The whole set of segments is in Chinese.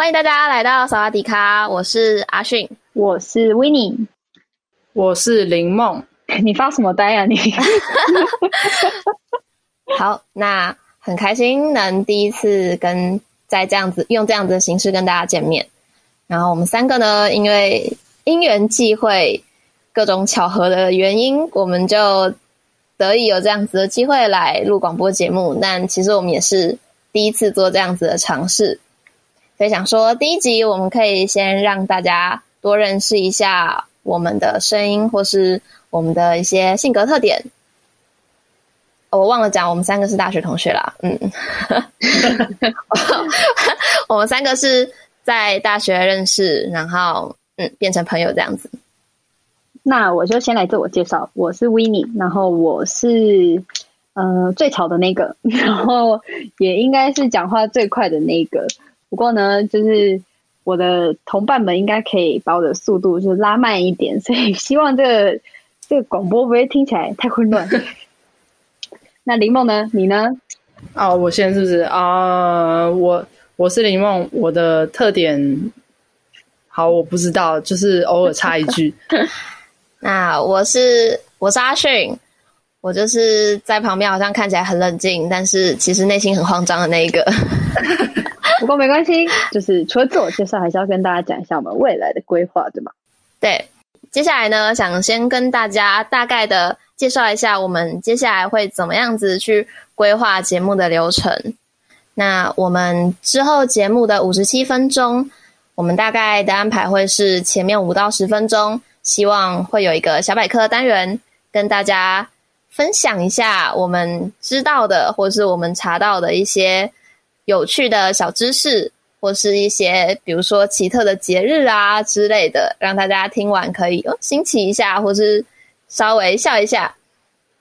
欢迎大家来到萨瓦迪卡，我是阿迅，我是 Winnie。我是林梦，你发什么呆啊你？好，那很开心能第一次跟在这样子用这样子的形式跟大家见面。然后我们三个呢，因为因缘际会、各种巧合的原因，我们就得以有这样子的机会来录广播节目。但其实我们也是第一次做这样子的尝试，所以想说第一集我们可以先让大家多认识一下。我们的声音，或是我们的一些性格特点，我忘了讲，我们三个是大学同学啦。嗯，我们三个是在大学认识，然后嗯变成朋友这样子。那我就先来自我介绍，我是 Winnie，然后我是呃最吵的那个，然后也应该是讲话最快的那个。不过呢，就是。我的同伴们应该可以把我的速度就是拉慢一点，所以希望这个这个广播不会听起来太混乱。那林梦呢？你呢？哦，我现在是不是啊、呃？我我是林梦，我的特点好，我不知道，就是偶尔插一句。那我是我是阿迅，我就是在旁边好像看起来很冷静，但是其实内心很慌张的那一个。不过没关系，就是除了自我介绍，还是要跟大家讲一下我们未来的规划，对吗？对，接下来呢，想先跟大家大概的介绍一下我们接下来会怎么样子去规划节目的流程。那我们之后节目的五十七分钟，我们大概的安排会是前面五到十分钟，希望会有一个小百科单元，跟大家分享一下我们知道的或是我们查到的一些。有趣的小知识，或是一些比如说奇特的节日啊之类的，让大家听完可以哦新奇一下，或是稍微笑一下。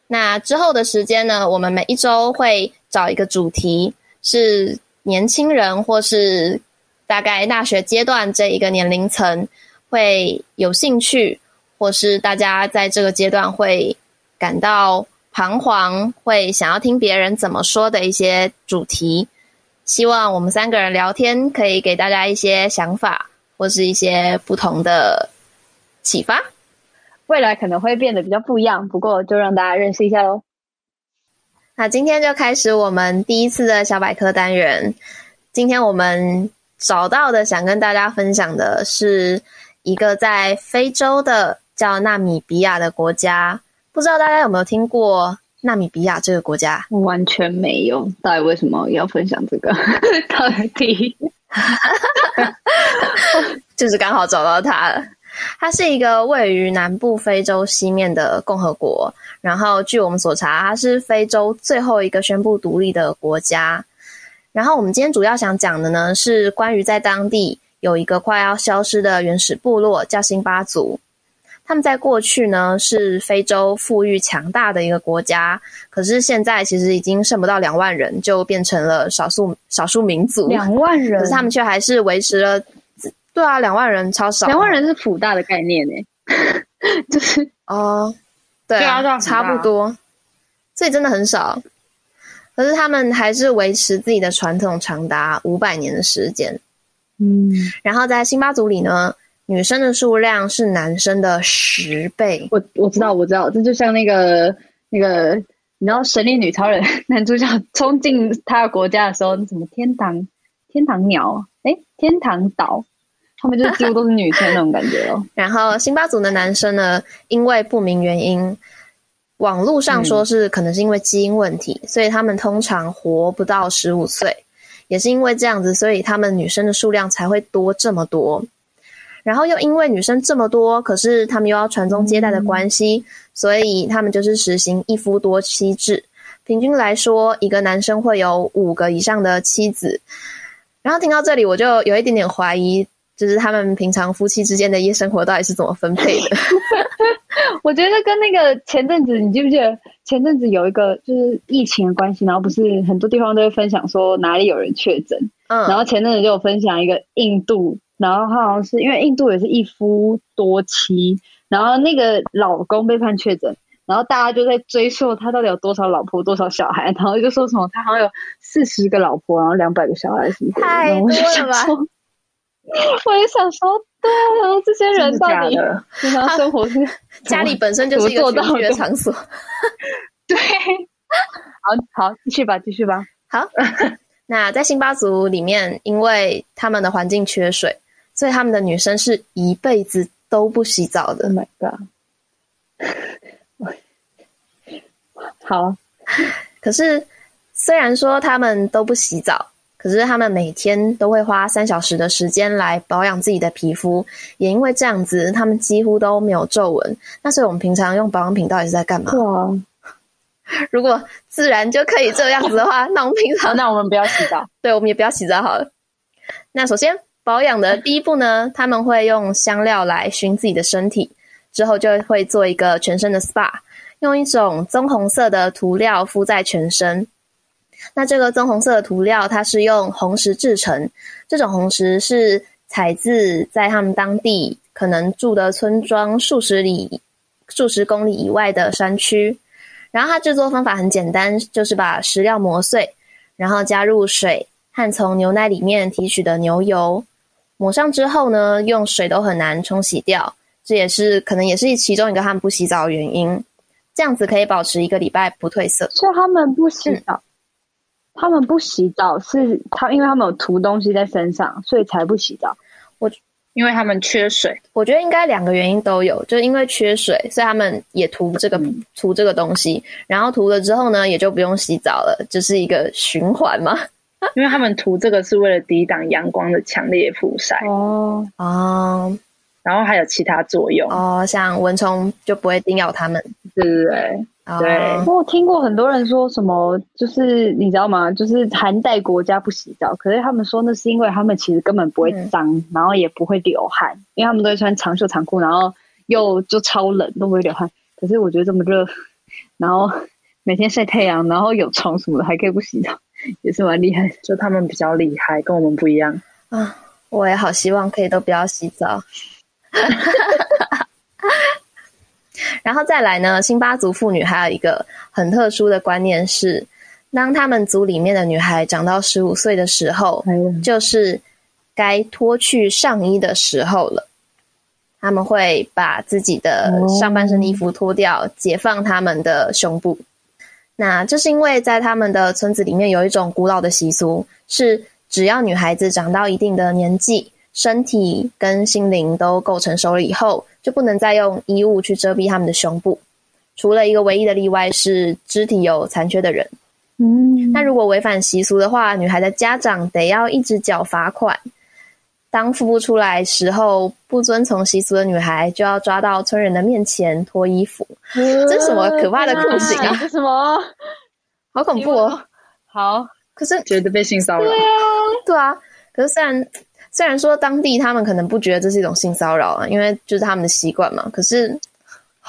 那之后的时间呢，我们每一周会找一个主题，是年轻人或是大概大学阶段这一个年龄层会有兴趣，或是大家在这个阶段会感到彷徨，会想要听别人怎么说的一些主题。希望我们三个人聊天可以给大家一些想法，或是一些不同的启发。未来可能会变得比较不一样，不过就让大家认识一下喽。那今天就开始我们第一次的小百科单元。今天我们找到的想跟大家分享的是一个在非洲的叫纳米比亚的国家，不知道大家有没有听过？纳米比亚这个国家完全没有，到底为什么要分享这个？到底 就是刚好找到它了。它是一个位于南部非洲西面的共和国，然后据我们所查，它是非洲最后一个宣布独立的国家。然后我们今天主要想讲的呢，是关于在当地有一个快要消失的原始部落，叫辛巴族。他们在过去呢，是非洲富裕强大的一个国家，可是现在其实已经剩不到两万人，就变成了少数少数民族。两万人，可是他们却还是维持了。对啊，两万人超少。两万人是普大的概念呢，就是哦，对啊，对啊，差不多。所以真的很少，可是他们还是维持自己的传统长达五百年的时间。嗯，然后在辛巴族里呢。女生的数量是男生的十倍。我我知道，我知道，这就像那个那个，你知道《神力女超人》男主角冲进他的国家的时候，什么天堂天堂鸟，哎，天堂岛，他们就几乎都是女生那种感觉哦。然后辛巴族的男生呢，因为不明原因，网络上说是可能是因为基因问题，嗯、所以他们通常活不到十五岁。也是因为这样子，所以他们女生的数量才会多这么多。然后又因为女生这么多，可是他们又要传宗接代的关系，嗯、所以他们就是实行一夫多妻制，平均来说，一个男生会有五个以上的妻子。然后听到这里，我就有一点点怀疑，就是他们平常夫妻之间的夜生活到底是怎么分配的？我觉得跟那个前阵子，你记不记得前阵子有一个就是疫情的关系，然后不是很多地方都会分享说哪里有人确诊，嗯，然后前阵子就有分享一个印度，然后他好像是因为印度也是一夫多妻，然后那个老公被判确诊。然后大家就在追溯他到底有多少老婆、多少小孩，然后就说什么他好像有四十个老婆，然后两百个小孩什么的。太多了吧？我也想说，对啊，然后这些人到底平常生活是家里本身就是一个群聚的场所。对，好好继续吧，继续吧。好，那在辛巴族里面，因为他们的环境缺水，所以他们的女生是一辈子都不洗澡的。Oh my god！好，可是虽然说他们都不洗澡，可是他们每天都会花三小时的时间来保养自己的皮肤，也因为这样子，他们几乎都没有皱纹。那所以我们平常用保养品到底是在干嘛？哇！如果自然就可以这样子的话，那我们平常 那我们不要洗澡，对，我们也不要洗澡好了。那首先保养的第一步呢，他们会用香料来熏自己的身体，之后就会做一个全身的 SPA。用一种棕红色的涂料敷在全身。那这个棕红色的涂料，它是用红石制成。这种红石是采自在他们当地可能住的村庄数十里、数十公里以外的山区。然后它制作方法很简单，就是把石料磨碎，然后加入水和从牛奶里面提取的牛油，抹上之后呢，用水都很难冲洗掉。这也是可能也是其中一个他们不洗澡的原因。这样子可以保持一个礼拜不褪色。所以他们不洗澡，嗯、他们不洗澡是他，因为他们有涂东西在身上，所以才不洗澡。我因为他们缺水，我觉得应该两个原因都有，就是因为缺水，所以他们也涂这个涂、嗯、这个东西，然后涂了之后呢，也就不用洗澡了，就是一个循环嘛。因为他们涂这个是为了抵挡阳光的强烈曝晒。哦哦。然后还有其他作用哦，像蚊虫就不会叮咬它们，对对对。我听过很多人说什么，就是你知道吗？就是寒带国家不洗澡，可是他们说那是因为他们其实根本不会脏，嗯、然后也不会流汗，因为他们都会穿长袖长裤，然后又就超冷都不会流汗。可是我觉得这么热，然后每天晒太阳，然后有虫什么的还可以不洗澡，也是蛮厉害。就他们比较厉害，跟我们不一样啊！我也好希望可以都不要洗澡。然后再来呢，辛巴族妇女还有一个很特殊的观念是，当他们族里面的女孩长到十五岁的时候，就是该脱去上衣的时候了。他们会把自己的上半身衣服脱掉，解放他们的胸部。那这是因为在他们的村子里面有一种古老的习俗，是只要女孩子长到一定的年纪。身体跟心灵都够成熟了以后，就不能再用衣物去遮蔽他们的胸部。除了一个唯一的例外是肢体有残缺的人。嗯，那如果违反习俗的话，女孩的家长得要一直缴罚款。当付不出来时候，不遵从习俗的女孩就要抓到村人的面前脱衣服。呃、这是什么可怕的酷刑啊？什么？好恐怖哦！好，可是觉得被性骚扰。对啊，对啊。可是虽然。虽然说当地他们可能不觉得这是一种性骚扰啊，因为就是他们的习惯嘛。可是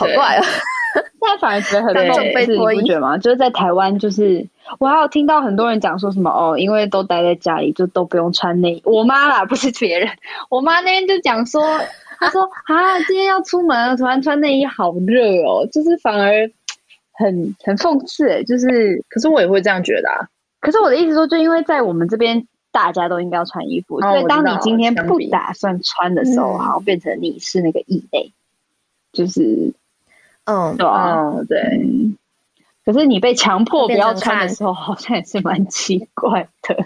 好怪啊！现在反而觉得很重被脱衣，你不觉得吗？就是在台湾，就是我还有听到很多人讲说什么哦，因为都待在家里，就都不用穿内衣。我妈啦，不是别人。我妈那天就讲说，她说啊，今天要出门，突然穿内衣好热哦，就是反而很很讽刺哎，就是。可是我也会这样觉得啊。可是我的意思说，就因为在我们这边。大家都应该要穿衣服，哦、所以当你今天不打算穿的时候，好像变成你是那个异类，就是，嗯，对啊，对。嗯、可是你被强迫不要穿的时候，好像也是蛮奇怪的，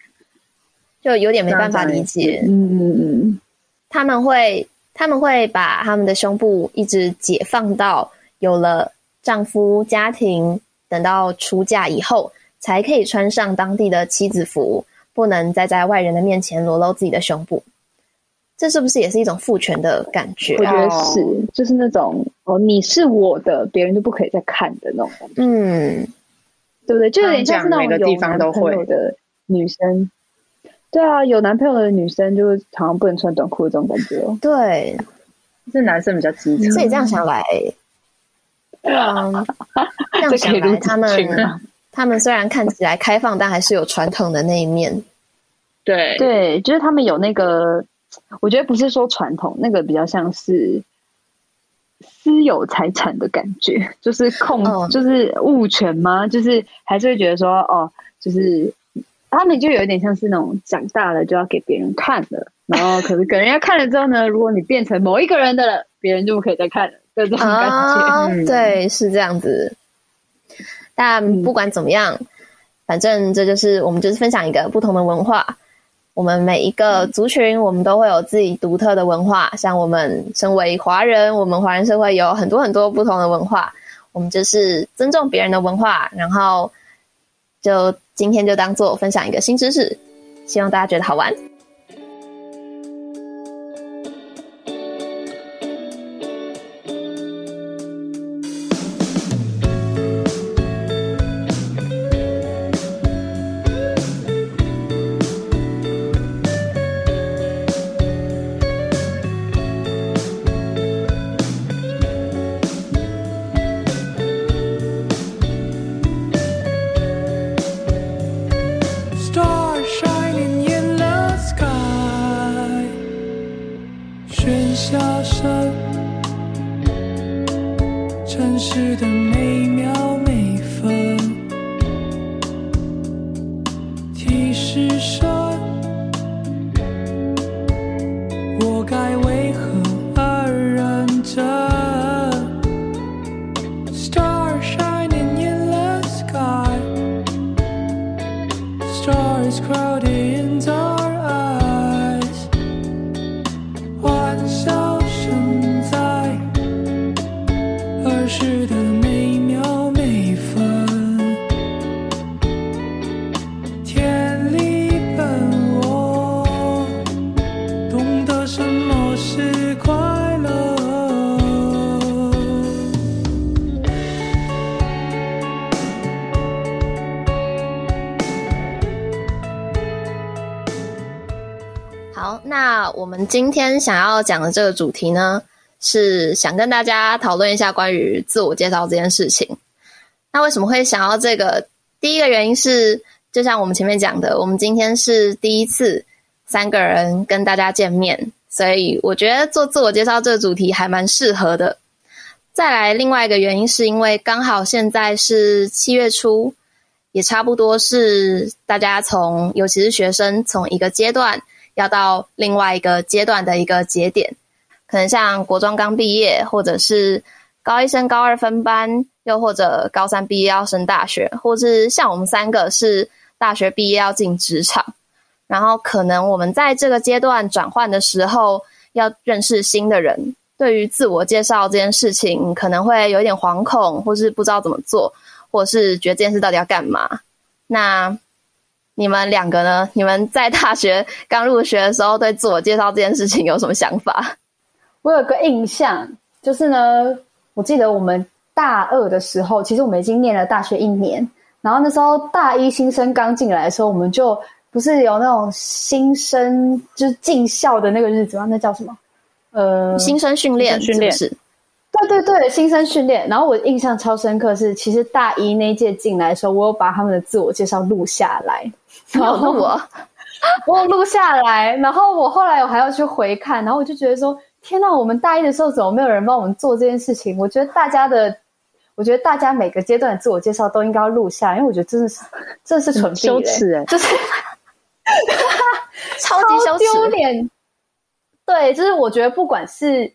就有点没办法理解。嗯嗯嗯，他们会他们会把他们的胸部一直解放到有了丈夫、家庭，等到出嫁以后。才可以穿上当地的妻子服，不能再在外人的面前裸露自己的胸部。这是不是也是一种父权的感觉？我觉得是，就是那种哦，你是我的，别人就不可以再看的那种感觉。嗯，对不对？就有点像是那种有男朋友的女生。对啊，有男朋友的女生就是常常不能穿短裤的这种感觉哦。对，是男生比较机车。所以这样想来，对啊，这样想来，他们他们虽然看起来开放，但还是有传统的那一面。对对，就是他们有那个，我觉得不是说传统，那个比较像是私有财产的感觉，就是控，哦、就是物权吗？就是还是会觉得说，哦，就是。他们就有点像是那种长大了就要给别人看了，然后可是给人家看了之后呢，如果你变成某一个人的了，别人就不可以再看了，就这种感觉。哦嗯、对，是这样子。但不管怎么样，嗯、反正这就是我们就是分享一个不同的文化。我们每一个族群，我们都会有自己独特的文化。像我们身为华人，我们华人社会有很多很多不同的文化。我们就是尊重别人的文化，然后就。今天就当做分享一个新知识，希望大家觉得好玩。我们今天想要讲的这个主题呢，是想跟大家讨论一下关于自我介绍这件事情。那为什么会想要这个？第一个原因是，就像我们前面讲的，我们今天是第一次三个人跟大家见面，所以我觉得做自我介绍这个主题还蛮适合的。再来，另外一个原因是因为刚好现在是七月初，也差不多是大家从，尤其是学生从一个阶段。要到另外一个阶段的一个节点，可能像国中刚毕业，或者是高一升高二分班，又或者高三毕业要升大学，或是像我们三个是大学毕业要进职场，然后可能我们在这个阶段转换的时候，要认识新的人，对于自我介绍这件事情，可能会有点惶恐，或是不知道怎么做，或是觉得这件事到底要干嘛，那。你们两个呢？你们在大学刚入学的时候，对自我介绍这件事情有什么想法？我有个印象，就是呢，我记得我们大二的时候，其实我们已经念了大学一年，然后那时候大一新生刚进来的时候，我们就不是有那种新生就是进校的那个日子吗？那叫什么？呃，新生训练，训练是。对对对，新生训练。然后我印象超深刻是，其实大一那一届进来的时候，我有把他们的自我介绍录下来。然后我，我录下来。然后我后来我还要去回看，然后我就觉得说，天呐！我们大一的时候怎么没有人帮我们做这件事情？我觉得大家的，我觉得大家每个阶段的自我介绍都应该要录下，因为我觉得真的是，真的是蠢逼、欸，羞耻哎，就是超级羞耻、丢脸。对，就是我觉得不管是。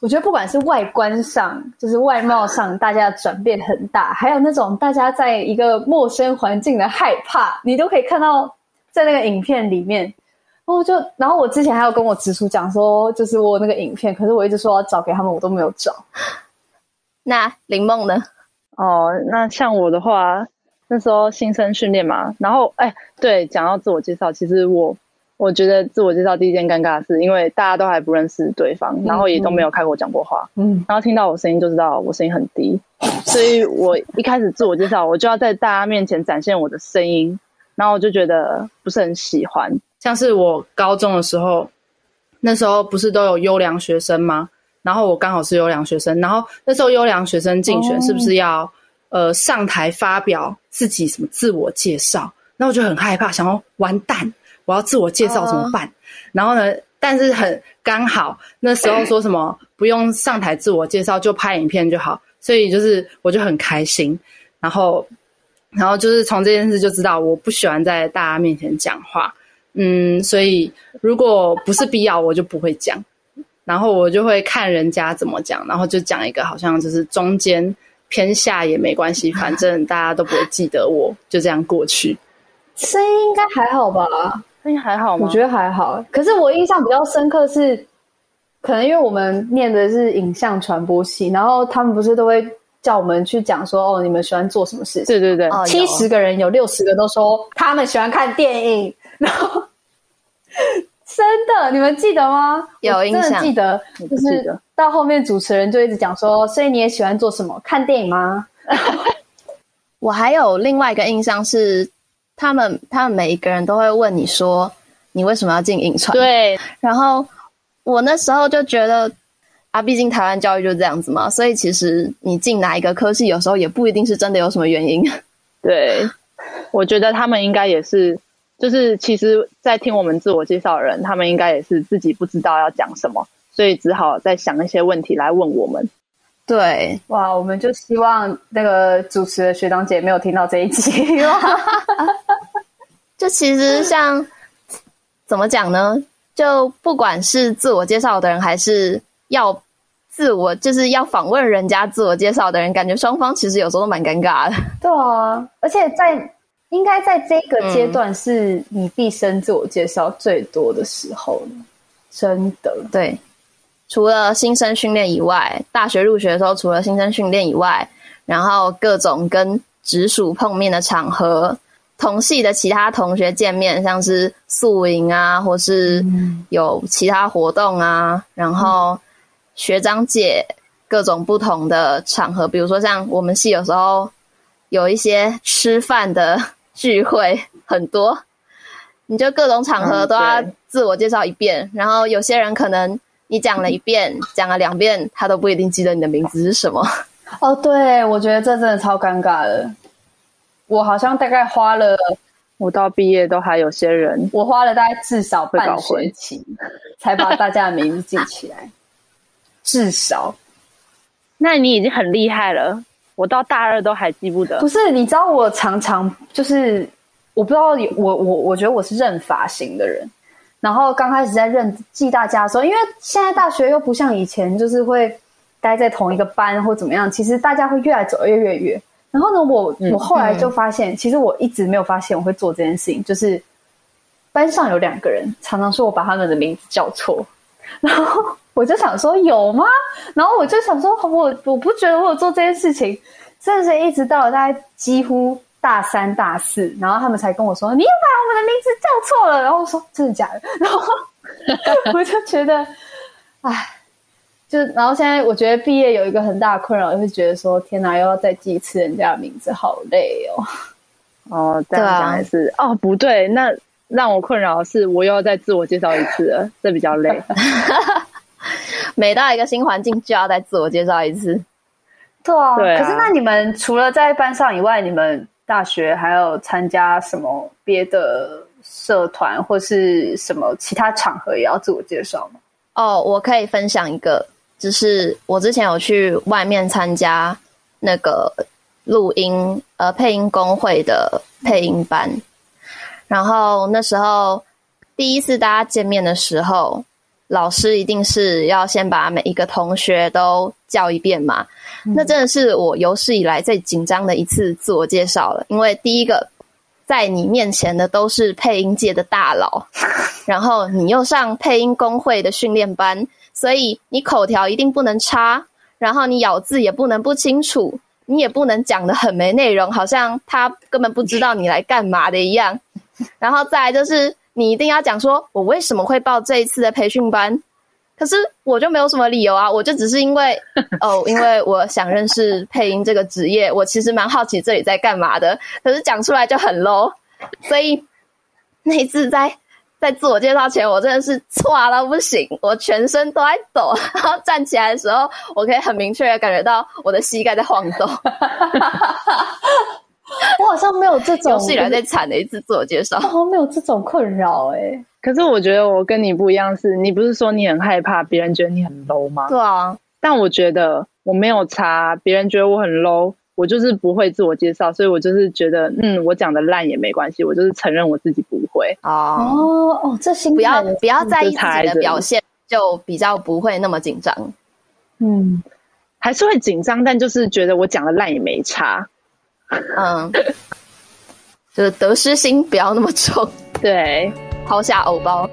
我觉得不管是外观上，就是外貌上，大家的转变很大，还有那种大家在一个陌生环境的害怕，你都可以看到在那个影片里面。然后就，然后我之前还有跟我直属讲说，就是我那个影片，可是我一直说要找给他们，我都没有找。那林梦呢？哦，那像我的话，那时候新生训练嘛，然后哎，对，讲到自我介绍，其实我。我觉得自我介绍第一件尴尬的事，因为大家都还不认识对方，然后也都没有开过讲过话，嗯，然后听到我声音就知道我声音很低，所以我一开始自我介绍，我就要在大家面前展现我的声音，然后我就觉得不是很喜欢。像是我高中的时候，那时候不是都有优良学生吗？然后我刚好是优良学生，然后那时候优良学生竞选是不是要、哦、呃上台发表自己什么自我介绍？那我就很害怕，想要完蛋。我要自我介绍怎么办？Uh, 然后呢？但是很刚好那时候说什么不用上台自我介绍，就拍影片就好。所以就是我就很开心。然后，然后就是从这件事就知道我不喜欢在大家面前讲话。嗯，所以如果不是必要，我就不会讲。然后我就会看人家怎么讲，然后就讲一个好像就是中间偏下也没关系，反正大家都不会记得我，就这样过去。声音应该还好吧？声音还好吗？我觉得还好，可是我印象比较深刻是，可能因为我们念的是影像传播系，然后他们不是都会叫我们去讲说，哦，你们喜欢做什么事情？对对对，七十个人有六十个都说他们喜欢看电影，然后真的，你们记得吗？有印象，真的记得，就是到后面主持人就一直讲说，所以你也喜欢做什么？看电影吗？我还有另外一个印象是。他们他们每一个人都会问你说，你为什么要进影传？对，然后我那时候就觉得啊，毕竟台湾教育就这样子嘛，所以其实你进哪一个科系，有时候也不一定是真的有什么原因。对，我觉得他们应该也是，就是其实，在听我们自我介绍的人，他们应该也是自己不知道要讲什么，所以只好再想一些问题来问我们。对，哇，我们就希望那个主持的学长姐没有听到这一集。就其实像怎么讲呢？就不管是自我介绍的人，还是要自我就是要访问人家自我介绍的人，感觉双方其实有时候都蛮尴尬的。对啊，而且在应该在这个阶段是你毕生自我介绍最多的时候，嗯、真的对。除了新生训练以外，大学入学的时候，除了新生训练以外，然后各种跟直属碰面的场合，同系的其他同学见面，像是宿营啊，或是有其他活动啊，嗯、然后学长姐各种不同的场合，比如说像我们系有时候有一些吃饭的聚会，很多，你就各种场合都要自我介绍一遍，嗯、然后有些人可能。你讲了一遍，讲了两遍，他都不一定记得你的名字是什么。哦，对，我觉得这真的超尴尬的。我好像大概花了，我到毕业都还有些人，我花了大概至少半学期 才把大家的名字记起来。至少，那你已经很厉害了。我到大二都还记不得。不是，你知道我常常就是，我不知道我我我觉得我是认发型的人。然后刚开始在认记大家的时候，因为现在大学又不像以前，就是会待在同一个班或怎么样。其实大家会越来走越越远。然后呢，我我后来就发现，嗯、其实我一直没有发现我会做这件事情。就是班上有两个人常常说我把他们的名字叫错，然后我就想说有吗？然后我就想说我我不觉得我有做这件事情，甚至一直到了大概几乎。大三、大四，然后他们才跟我说：“你又把我们的名字叫错了。”然后我说：“真的假的？”然后 我就觉得，哎，就然后现在我觉得毕业有一个很大的困扰，就是觉得说：“天哪，又要再记一次人家的名字，好累哦。”哦，这样讲也是、啊、哦，不对，那让我困扰的是，我又要再自我介绍一次了，这比较累。每到一个新环境，就要再自我介绍一次。对啊，对啊，可是那你们除了在班上以外，你们？大学还有参加什么别的社团或是什么其他场合也要自我介绍吗？哦，我可以分享一个，就是我之前有去外面参加那个录音呃配音工会的配音班，然后那时候第一次大家见面的时候。老师一定是要先把每一个同学都叫一遍嘛？嗯、那真的是我有史以来最紧张的一次自我介绍了。因为第一个在你面前的都是配音界的大佬，然后你又上配音工会的训练班，所以你口条一定不能差，然后你咬字也不能不清楚，你也不能讲的很没内容，好像他根本不知道你来干嘛的一样。然后再来就是。你一定要讲说我为什么会报这一次的培训班。可是我就没有什么理由啊，我就只是因为 哦，因为我想认识配音这个职业，我其实蛮好奇这里在干嘛的。可是讲出来就很 low，所以那一次在在自我介绍前，我真的是错到不行，我全身都在抖。然后站起来的时候，我可以很明确的感觉到我的膝盖在晃动。我好像没有这种有史以来最惨的一次自我介绍，我好像没有这种困扰哎、欸。可是我觉得我跟你不一样是，是你不是说你很害怕别人觉得你很 low 吗？对啊，但我觉得我没有差，别人觉得我很 low，我就是不会自我介绍，所以我就是觉得，嗯，我讲的烂也没关系，我就是承认我自己不会。哦哦，这心不要不要在意自己的表现，就比较不会那么紧张。嗯，还是会紧张，但就是觉得我讲的烂也没差。嗯，就是得失心不要那么重。对。抛下偶包。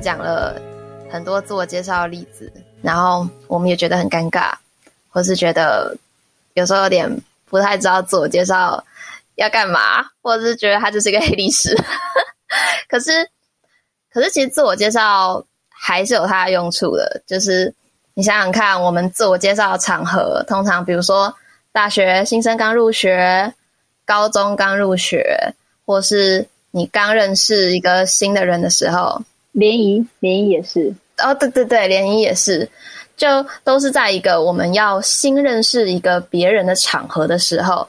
讲了很多自我介绍的例子，然后我们也觉得很尴尬，或是觉得有时候有点不太知道自我介绍要干嘛，或者是觉得它就是一个黑历史。可是，可是其实自我介绍还是有它的用处的。就是你想想看，我们自我介绍的场合，通常比如说大学新生刚入学，高中刚入学，或是你刚认识一个新的人的时候。联谊，联谊也是哦，对对对，联谊也是，就都是在一个我们要新认识一个别人的场合的时候，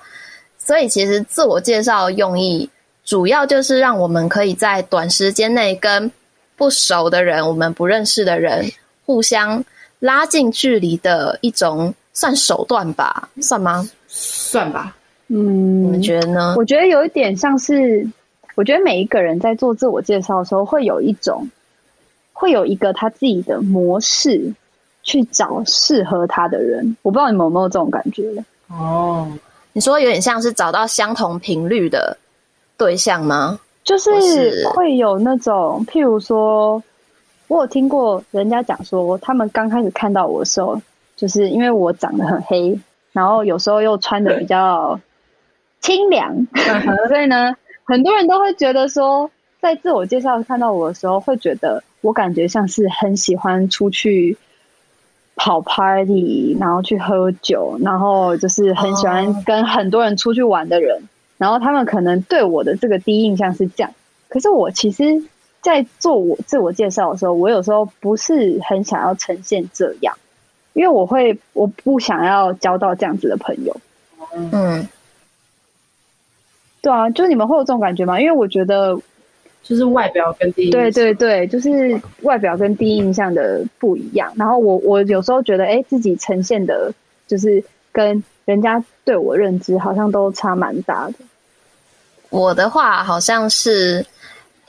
所以其实自我介绍用意主要就是让我们可以在短时间内跟不熟的人、我们不认识的人互相拉近距离的一种算手段吧？算吗？算吧。嗯，你们觉得呢？我觉得有一点像是。我觉得每一个人在做自我介绍的时候，会有一种，会有一个他自己的模式，去找适合他的人。我不知道你们有没有这种感觉？哦，你说有点像是找到相同频率的对象吗？就是会有那种，譬如说，我有听过人家讲说，他们刚开始看到我的时候，就是因为我长得很黑，然后有时候又穿的比较清凉，所以呢。很多人都会觉得说，在自我介绍看到我的时候，会觉得我感觉像是很喜欢出去跑 party，然后去喝酒，然后就是很喜欢跟很多人出去玩的人。然后他们可能对我的这个第一印象是这样。可是我其实，在做我自我介绍的时候，我有时候不是很想要呈现这样，因为我会我不想要交到这样子的朋友。嗯。对啊，就是你们会有这种感觉吗？因为我觉得，就是外表跟第一印象，对对对，就是外表跟第一印象的不一样。然后我我有时候觉得，哎，自己呈现的，就是跟人家对我认知好像都差蛮大的。我的话好像是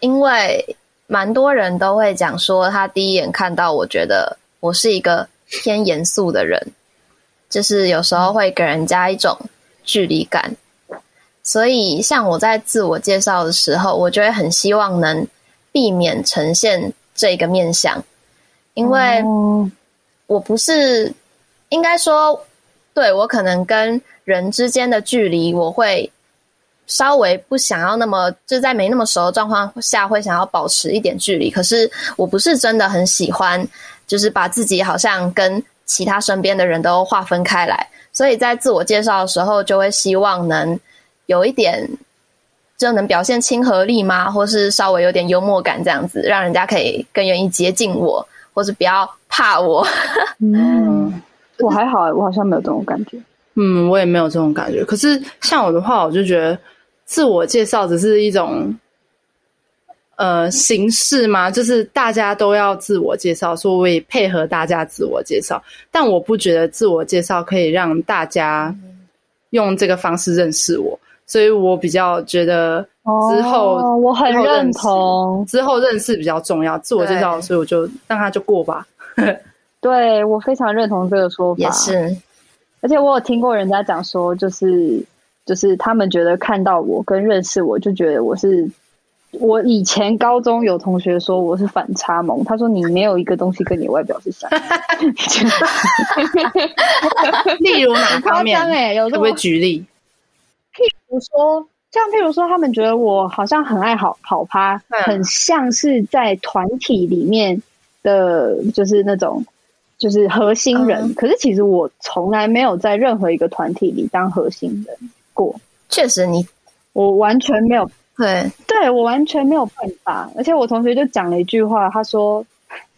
因为蛮多人都会讲说，他第一眼看到我觉得我是一个偏严肃的人，就是有时候会给人家一种距离感。所以，像我在自我介绍的时候，我就会很希望能避免呈现这个面相，因为我不是应该说，对，我可能跟人之间的距离，我会稍微不想要那么就在没那么熟的状况下会想要保持一点距离。可是我不是真的很喜欢，就是把自己好像跟其他身边的人都划分开来。所以在自我介绍的时候，就会希望能有一点，就能表现亲和力吗？或是稍微有点幽默感这样子，让人家可以更愿意接近我，或是不要怕我。嗯，我还好，我好像没有这种感觉。嗯，我也没有这种感觉。可是像我的话，我就觉得自我介绍只是一种呃形式嘛，就是大家都要自我介绍，所以我也配合大家自我介绍。但我不觉得自我介绍可以让大家用这个方式认识我，所以我比较觉得之后、哦、我很认同之后认识比较重要。自我介绍，所以我就让他就过吧。对，我非常认同这个说法，也是。而且我有听过人家讲说，就是就是他们觉得看到我跟认识我就觉得我是我以前高中有同学说我是反差萌，他说你没有一个东西跟你外表是像，例如哪方面？哎，有时候会举例，譬如说，像譬如说，他们觉得我好像很爱好跑趴，嗯、很像是在团体里面的，就是那种。就是核心人，嗯、可是其实我从来没有在任何一个团体里当核心人过。确实你，你我完全没有，对，对我完全没有办法。而且我同学就讲了一句话，他说：“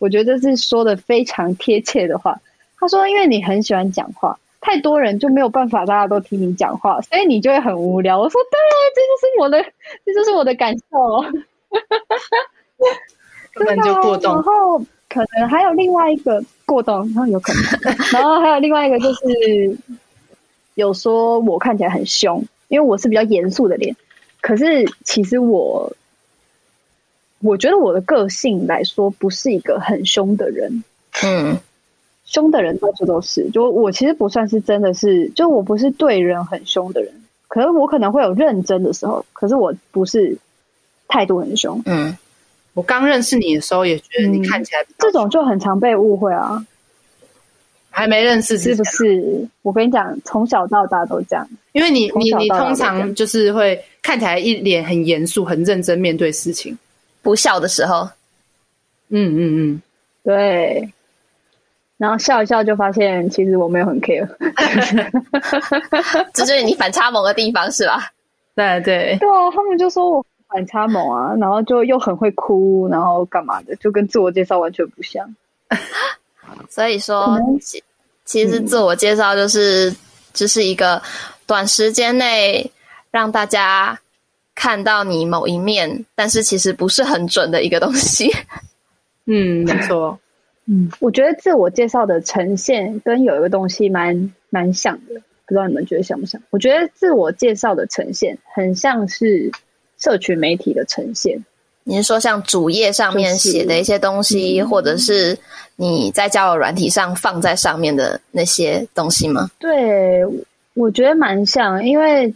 我觉得这是说的非常贴切的话。”他说：“因为你很喜欢讲话，太多人就没有办法，大家都听你讲话，所以你就会很无聊。”我说：“对，这就是我的，这就是我的感受。”根本就过动。然后可能还有另外一个。过动，然后有可能，然后还有另外一个就是，有说我看起来很凶，因为我是比较严肃的脸，可是其实我，我觉得我的个性来说不是一个很凶的人，嗯，凶的人到处都是，就我其实不算是真的是，就我不是对人很凶的人，可是我可能会有认真的时候，可是我不是态度很凶，嗯。我刚认识你的时候，也觉得你看起来、嗯、这种就很常被误会啊。还没认识是不是？我跟你讲，从小到大都这样。因为你你你通常就是会看起来一脸很严肃、很认真面对事情，不笑的时候。嗯嗯嗯，对。然后笑一笑，就发现其实我没有很 care。这就是你反差萌的地方，是吧？对对对啊！他们就说我。反差萌啊，然后就又很会哭，然后干嘛的，就跟自我介绍完全不像。所以说，其其实自我介绍就是，嗯、就是一个短时间内让大家看到你某一面，但是其实不是很准的一个东西。嗯，没错。嗯，我觉得自我介绍的呈现跟有一个东西蛮蛮像的，不知道你们觉得像不像？我觉得自我介绍的呈现很像是。社群媒体的呈现，你是说像主页上面写的一些东西，就是、或者是你在交友软体上放在上面的那些东西吗？对，我觉得蛮像，因为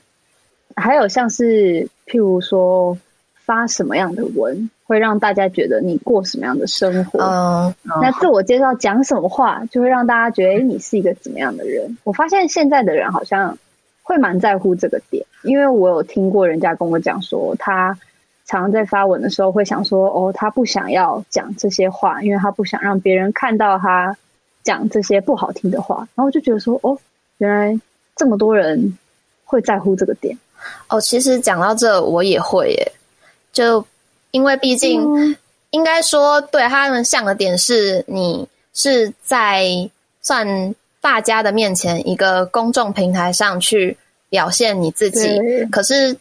还有像是譬如说发什么样的文，会让大家觉得你过什么样的生活。嗯，那自我介绍讲什么话，就会让大家觉得你是一个怎么样的人。我发现现在的人好像。会蛮在乎这个点，因为我有听过人家跟我讲说，他常常在发文的时候会想说，哦，他不想要讲这些话，因为他不想让别人看到他讲这些不好听的话。然后我就觉得说，哦，原来这么多人会在乎这个点。哦，其实讲到这，我也会耶，就因为毕竟、嗯、应该说，对他们像的点是，你是在算。大家的面前，一个公众平台上去表现你自己。可是，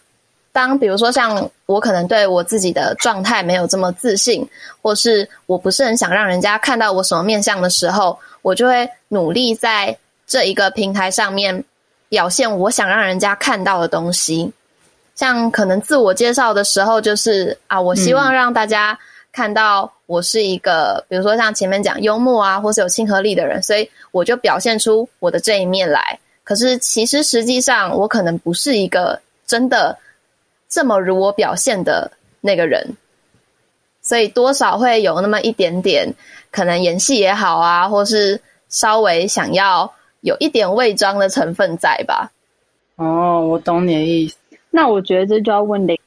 当比如说像我，可能对我自己的状态没有这么自信，或是我不是很想让人家看到我什么面相的时候，我就会努力在这一个平台上面表现我想让人家看到的东西。像可能自我介绍的时候，就是啊，我希望让大家看到。我是一个，比如说像前面讲幽默啊，或是有亲和力的人，所以我就表现出我的这一面来。可是其实实际上，我可能不是一个真的这么如我表现的那个人，所以多少会有那么一点点可能演戏也好啊，或是稍微想要有一点伪装的成分在吧。哦，我懂你的意思。那我觉得这就要问雷。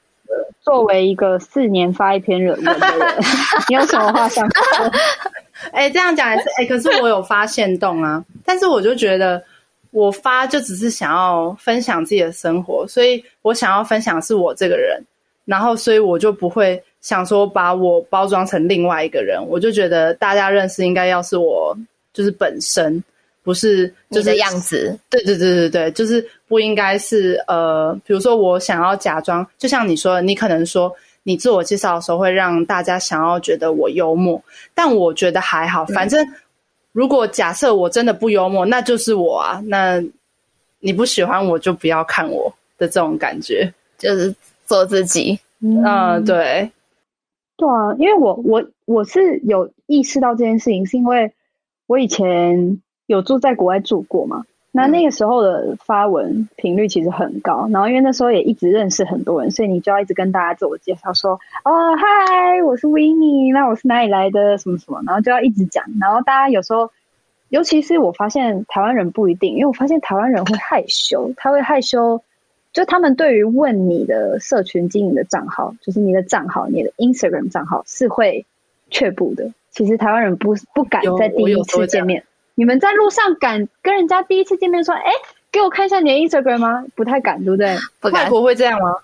作为一个四年发一篇论文的人，你有什么话想说？哎、欸，这样讲也是哎、欸，可是我有发现动啊，但是我就觉得我发就只是想要分享自己的生活，所以我想要分享是我这个人，然后所以我就不会想说把我包装成另外一个人，我就觉得大家认识应该要是我就是本身。不是，就是你的样子。对对对对对，就是不应该是呃，比如说我想要假装，就像你说的，你可能说你自我介绍的时候会让大家想要觉得我幽默，但我觉得还好。反正如果假设我真的不幽默，那就是我啊。那你不喜欢我就不要看我的这种感觉，就是做自己。嗯，呃、对，对啊，因为我我我是有意识到这件事情，是因为我以前。有住在国外住过嘛？那那个时候的发文频率其实很高，然后因为那时候也一直认识很多人，所以你就要一直跟大家自我介绍说：“哦，嗨，我是 Winnie，那我是哪里来的？什么什么？”然后就要一直讲。然后大家有时候，尤其是我发现台湾人不一定，因为我发现台湾人会害羞，他会害羞，就他们对于问你的社群经营的账号，就是你的账号，你的 Instagram 账号是会却步的。其实台湾人不不敢在第一次见面。你们在路上敢跟人家第一次见面说：“哎，给我看一下你的 Instagram 吗？”不太敢，对不对？不。外国会这样吗？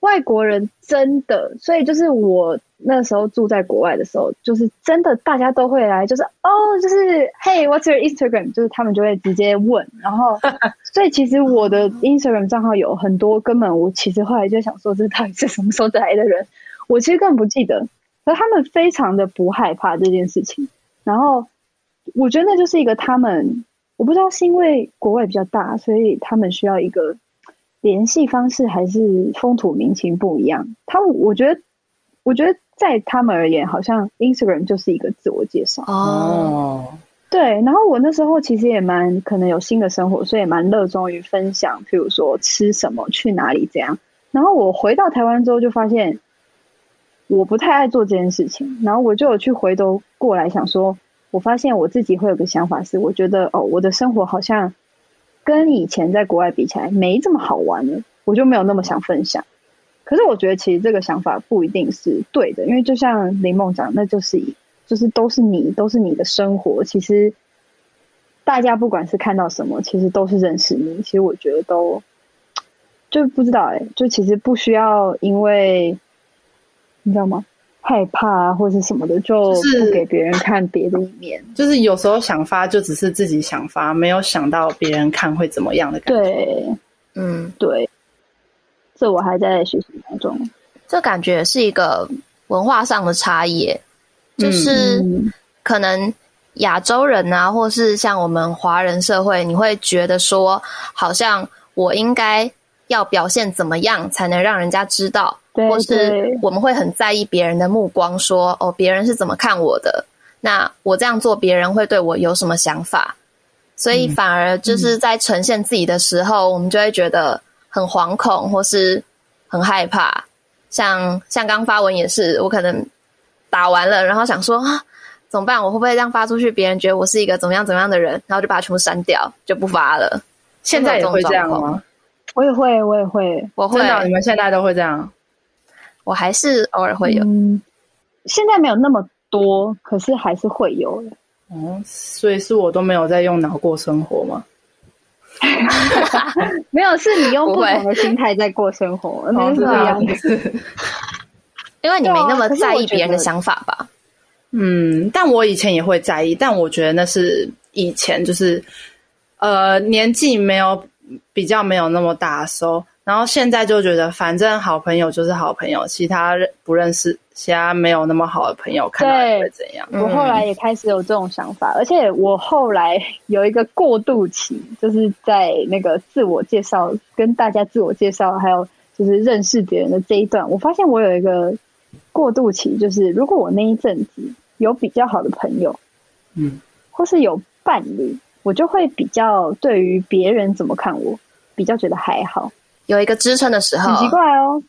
外国人真的，所以就是我那时候住在国外的时候，就是真的大家都会来，就是哦，就是 Hey，what's your Instagram？就是他们就会直接问，然后所以其实我的 Instagram 账号有很多，根本我其实后来就想说，这到底是什么时候来的人？我其实根本不记得，可他们非常的不害怕这件事情，然后。我觉得那就是一个他们，我不知道是因为国外比较大，所以他们需要一个联系方式，还是风土民情不一样。他们我觉得，我觉得在他们而言，好像 Instagram 就是一个自我介绍哦。对，然后我那时候其实也蛮可能有新的生活，所以也蛮热衷于分享，譬如说吃什么、去哪里这样。然后我回到台湾之后，就发现我不太爱做这件事情，然后我就有去回头过来想说。我发现我自己会有个想法是，我觉得哦，我的生活好像跟以前在国外比起来没这么好玩了，我就没有那么想分享。可是我觉得其实这个想法不一定是对的，因为就像林梦讲，那就是就是都是你，都是你的生活。其实大家不管是看到什么，其实都是认识你。其实我觉得都就不知道哎，就其实不需要，因为你知道吗？害怕啊，或者什么的，就不给别人看别的一面。就是有时候想发，就只是自己想发，没有想到别人看会怎么样的感觉。对，嗯，对，这我还在学习当中。这感觉是一个文化上的差异，就是可能亚洲人啊，或是像我们华人社会，你会觉得说，好像我应该要表现怎么样，才能让人家知道。或是我们会很在意别人的目光，说哦，别人是怎么看我的？那我这样做，别人会对我有什么想法？所以反而就是在呈现自己的时候，嗯、我们就会觉得很惶恐，或是很害怕。像像刚发文也是，我可能打完了，然后想说啊，怎么办？我会不会这样发出去，别人觉得我是一个怎么样怎么样的人？然后就把它全部删掉，就不发了。现在也会这样吗？我也会，我也会，我会。你们现在都会这样？我还是偶尔会有，嗯，现在没有那么多，可是还是会有的。哦，所以是我都没有在用脑过生活吗？没有，是你用不同的心态在过生活，那是不一样的。因为你没那么在意别人的想法吧？嗯，但我以前也会在意，但我觉得那是以前，就是呃，年纪没有比较没有那么大的时候。然后现在就觉得，反正好朋友就是好朋友，其他不认识，其他没有那么好的朋友，看到会怎样？我后来也开始有这种想法，嗯、而且我后来有一个过渡期，就是在那个自我介绍、跟大家自我介绍，还有就是认识别人的这一段，我发现我有一个过渡期，就是如果我那一阵子有比较好的朋友，嗯，或是有伴侣，我就会比较对于别人怎么看我，比较觉得还好。有一个支撑的时候，很奇怪哦。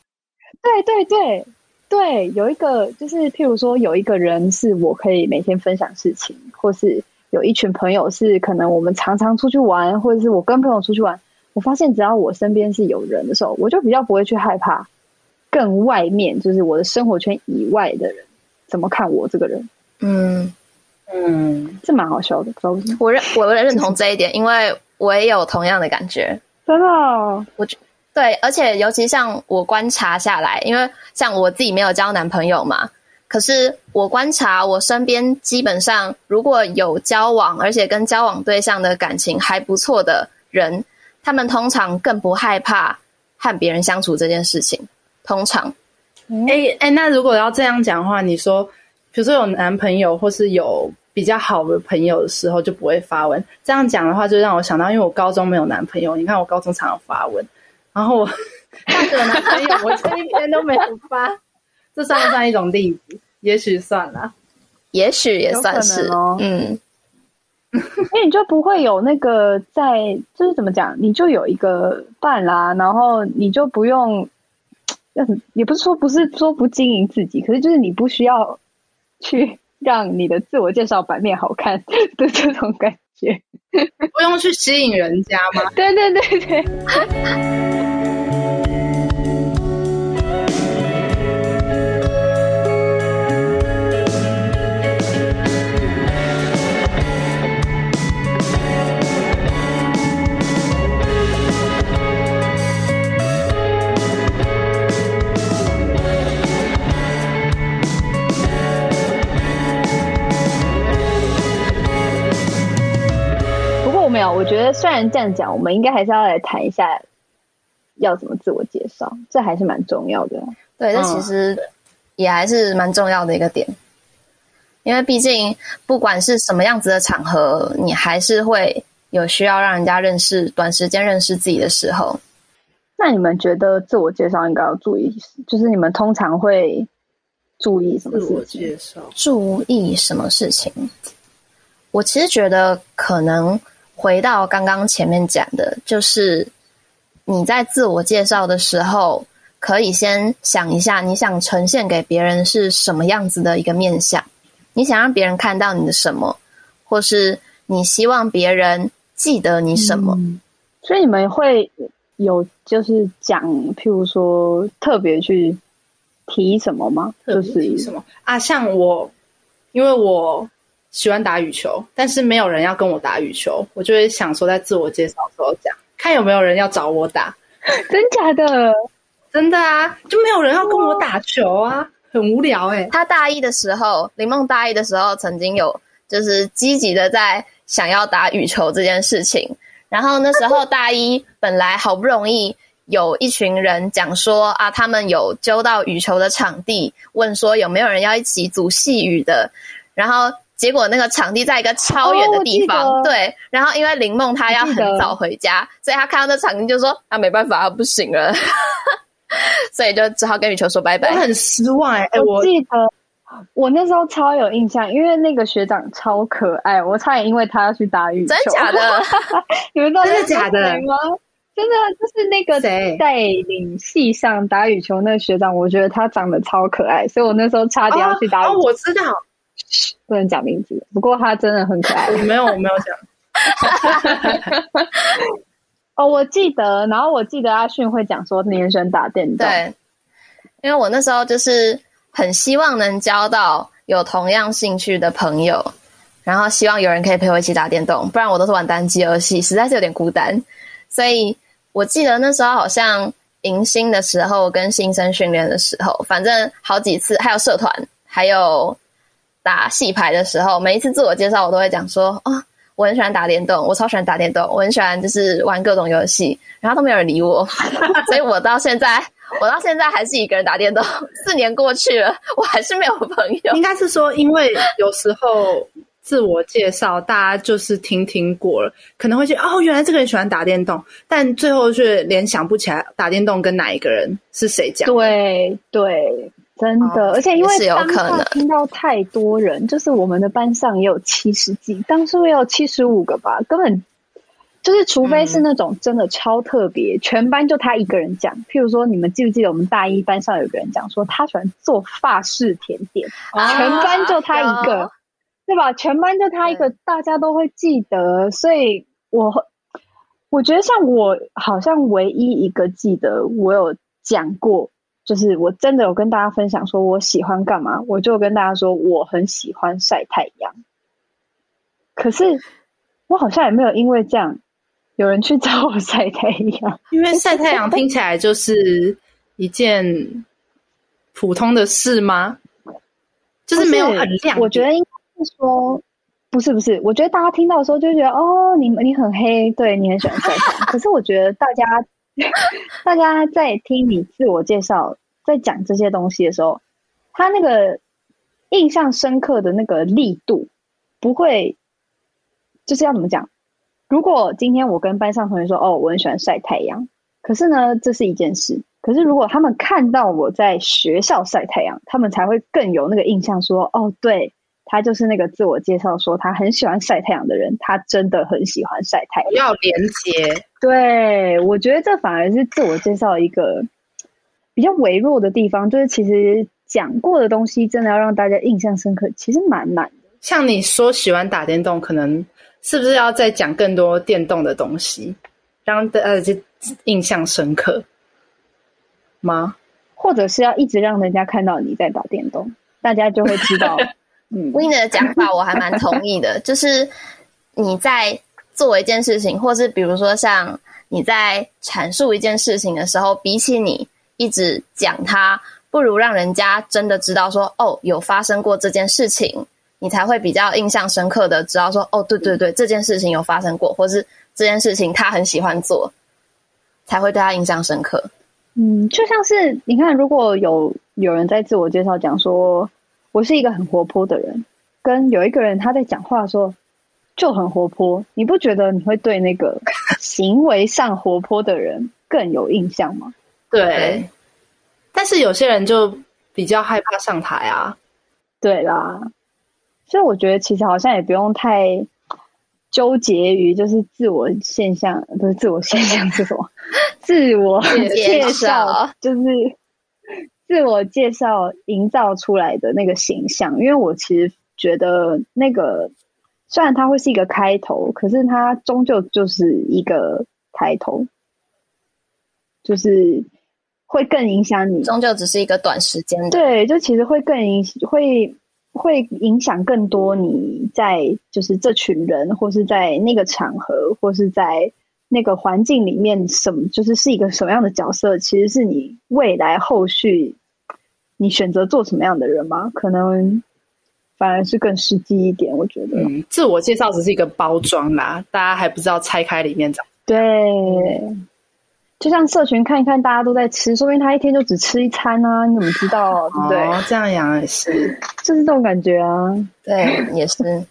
对对对对，有一个就是，譬如说，有一个人是我可以每天分享事情，或是有一群朋友是可能我们常常出去玩，或者是我跟朋友出去玩，我发现只要我身边是有人的时候，我就比较不会去害怕更外面，就是我的生活圈以外的人怎么看我这个人。嗯嗯，这蛮好笑的，我认我认同这一点，因为我也有同样的感觉。真的，哦，我觉对，而且尤其像我观察下来，因为像我自己没有交男朋友嘛，可是我观察我身边基本上如果有交往，而且跟交往对象的感情还不错的人，他们通常更不害怕和别人相处这件事情。通常，哎哎、那如果要这样讲的话，你说，比如说有男朋友或是有。比较好的朋友的时候就不会发文，这样讲的话就让我想到，因为我高中没有男朋友，你看我高中常常发文，然后我 大学的男朋友我这一天都没有发，这算不算一种例子？也许算了，也许也算是哦。嗯，因为你就不会有那个在，就是怎么讲，你就有一个伴啦，然后你就不用，也不是说不是说不经营自己，可是就是你不需要去。让你的自我介绍版面好看 的这种感觉，不用去吸引人家吗？对对对对。有，我觉得虽然这样讲，我们应该还是要来谈一下要怎么自我介绍，这还是蛮重要的。对，这其实也还是蛮重要的一个点，因为毕竟不管是什么样子的场合，你还是会有需要让人家认识、短时间认识自己的时候。那你们觉得自我介绍应该要注意，就是你们通常会注意什么事情？自我介绍，注意什么事情？我其实觉得可能。回到刚刚前面讲的，就是你在自我介绍的时候，可以先想一下，你想呈现给别人是什么样子的一个面相，你想让别人看到你的什么，或是你希望别人记得你什么。嗯，所以你们会有就是讲，譬如说特别去提什么吗？就是提什么啊？像我，因为我。喜欢打羽球，但是没有人要跟我打羽球，我就会想说，在自我介绍的时候讲，看有没有人要找我打。真假的？真的啊，就没有人要跟我打球啊，很无聊哎、欸。他大一的时候，林梦大一的时候，曾经有就是积极的在想要打羽球这件事情。然后那时候大一本来好不容易有一群人讲说啊，他们有揪到羽球的场地，问说有没有人要一起组系羽的，然后。结果那个场地在一个超远的地方，哦、对。然后因为林梦她要很早回家，所以她看到那场地就说：“啊，没办法，不行了。”所以就只好跟羽球说拜拜。我很失望哎、欸！我记得我那时候超有印象，因为那个学长超可爱，我差点因为他要去打羽球。真的假的？你们知道真的假的吗？真的就是那个带领系上打羽球那个学长，我觉得他长得超可爱，所以我那时候差点要去打羽球。哦，哦，我知道。不能讲名字，不过他真的很可爱。没有，我没有讲。哦，我记得，然后我记得阿迅会讲说，年选打电动。对，因为我那时候就是很希望能交到有同样兴趣的朋友，然后希望有人可以陪我一起打电动，不然我都是玩单机游戏，实在是有点孤单。所以我记得那时候好像迎新的时候跟新生训练的时候，反正好几次，还有社团，还有。打戏牌的时候，每一次自我介绍，我都会讲说：“哦，我很喜欢打电动，我超喜欢打电动，我很喜欢就是玩各种游戏。”然后都没有人理我，所以我到现在，我到现在还是一个人打电动。四年过去了，我还是没有朋友。应该是说，因为有时候自我介绍，大家就是听听过了，可能会觉得哦，原来这个人喜欢打电动，但最后却联想不起来打电动跟哪一个人是谁讲。对对。真的，而且因为当下听到太多人，就是我们的班上也有七十几，当初也有七十五个吧，根本就是除非是那种真的超特别，全班就他一个人讲。譬如说，你们记不记得我们大一班上有个人讲说他喜欢做法式甜点，全班就他一个，对吧？全班就他一个，大家都会记得，所以我。我觉得像我好像唯一一个记得我有讲过，就是我真的有跟大家分享说我喜欢干嘛，我就跟大家说我很喜欢晒太阳。可是我好像也没有因为这样有人去找我晒太阳，因为晒太阳听起来就是一件普通的事吗？就是没有很亮。我觉得应该是说。不是不是，我觉得大家听到的时候就觉得哦，你你很黑，对，你很喜欢晒太阳。可是我觉得大家 大家在听你自我介绍，在讲这些东西的时候，他那个印象深刻的那个力度不会，就是要怎么讲？如果今天我跟班上同学说哦，我很喜欢晒太阳，可是呢，这是一件事。可是如果他们看到我在学校晒太阳，他们才会更有那个印象说哦，对。他就是那个自我介绍说他很喜欢晒太阳的人，他真的很喜欢晒太阳。要连接，对，我觉得这反而是自我介绍一个比较微弱的地方，就是其实讲过的东西真的要让大家印象深刻，其实蛮难的。像你说喜欢打电动，可能是不是要再讲更多电动的东西，让大家印象深刻吗？或者是要一直让人家看到你在打电动，大家就会知道。嗯，Winnie 的讲法我还蛮同意的，就是你在做一件事情，或是比如说像你在阐述一件事情的时候，比起你一直讲它，不如让人家真的知道说，哦，有发生过这件事情，你才会比较印象深刻的知道说，哦，对对对，这件事情有发生过，或是这件事情他很喜欢做，才会对他印象深刻。嗯，就像是你看，如果有有人在自我介绍讲说。我是一个很活泼的人，跟有一个人他在讲话的时候就很活泼，你不觉得你会对那个 行为上活泼的人更有印象吗？对，但是有些人就比较害怕上台啊。对啦，所以我觉得其实好像也不用太纠结于就是自我现象，不是自我现象是什么？自我介绍 就是。自我介绍营造出来的那个形象，因为我其实觉得那个虽然它会是一个开头，可是它终究就是一个开头，就是会更影响你。终究只是一个短时间的，对，就其实会更影会会影响更多你在就是这群人，或是在那个场合，或是在那个环境里面，什么就是是一个什么样的角色，其实是你未来后续。你选择做什么样的人吗？可能反而是更实际一点。我觉得，嗯，自我介绍只是一个包装啦，大家还不知道拆开里面长。对，就像社群看一看，大家都在吃，说不定他一天就只吃一餐啊，你怎么知道？对不对？哦，这样养也是，就是这种感觉啊。对，也是。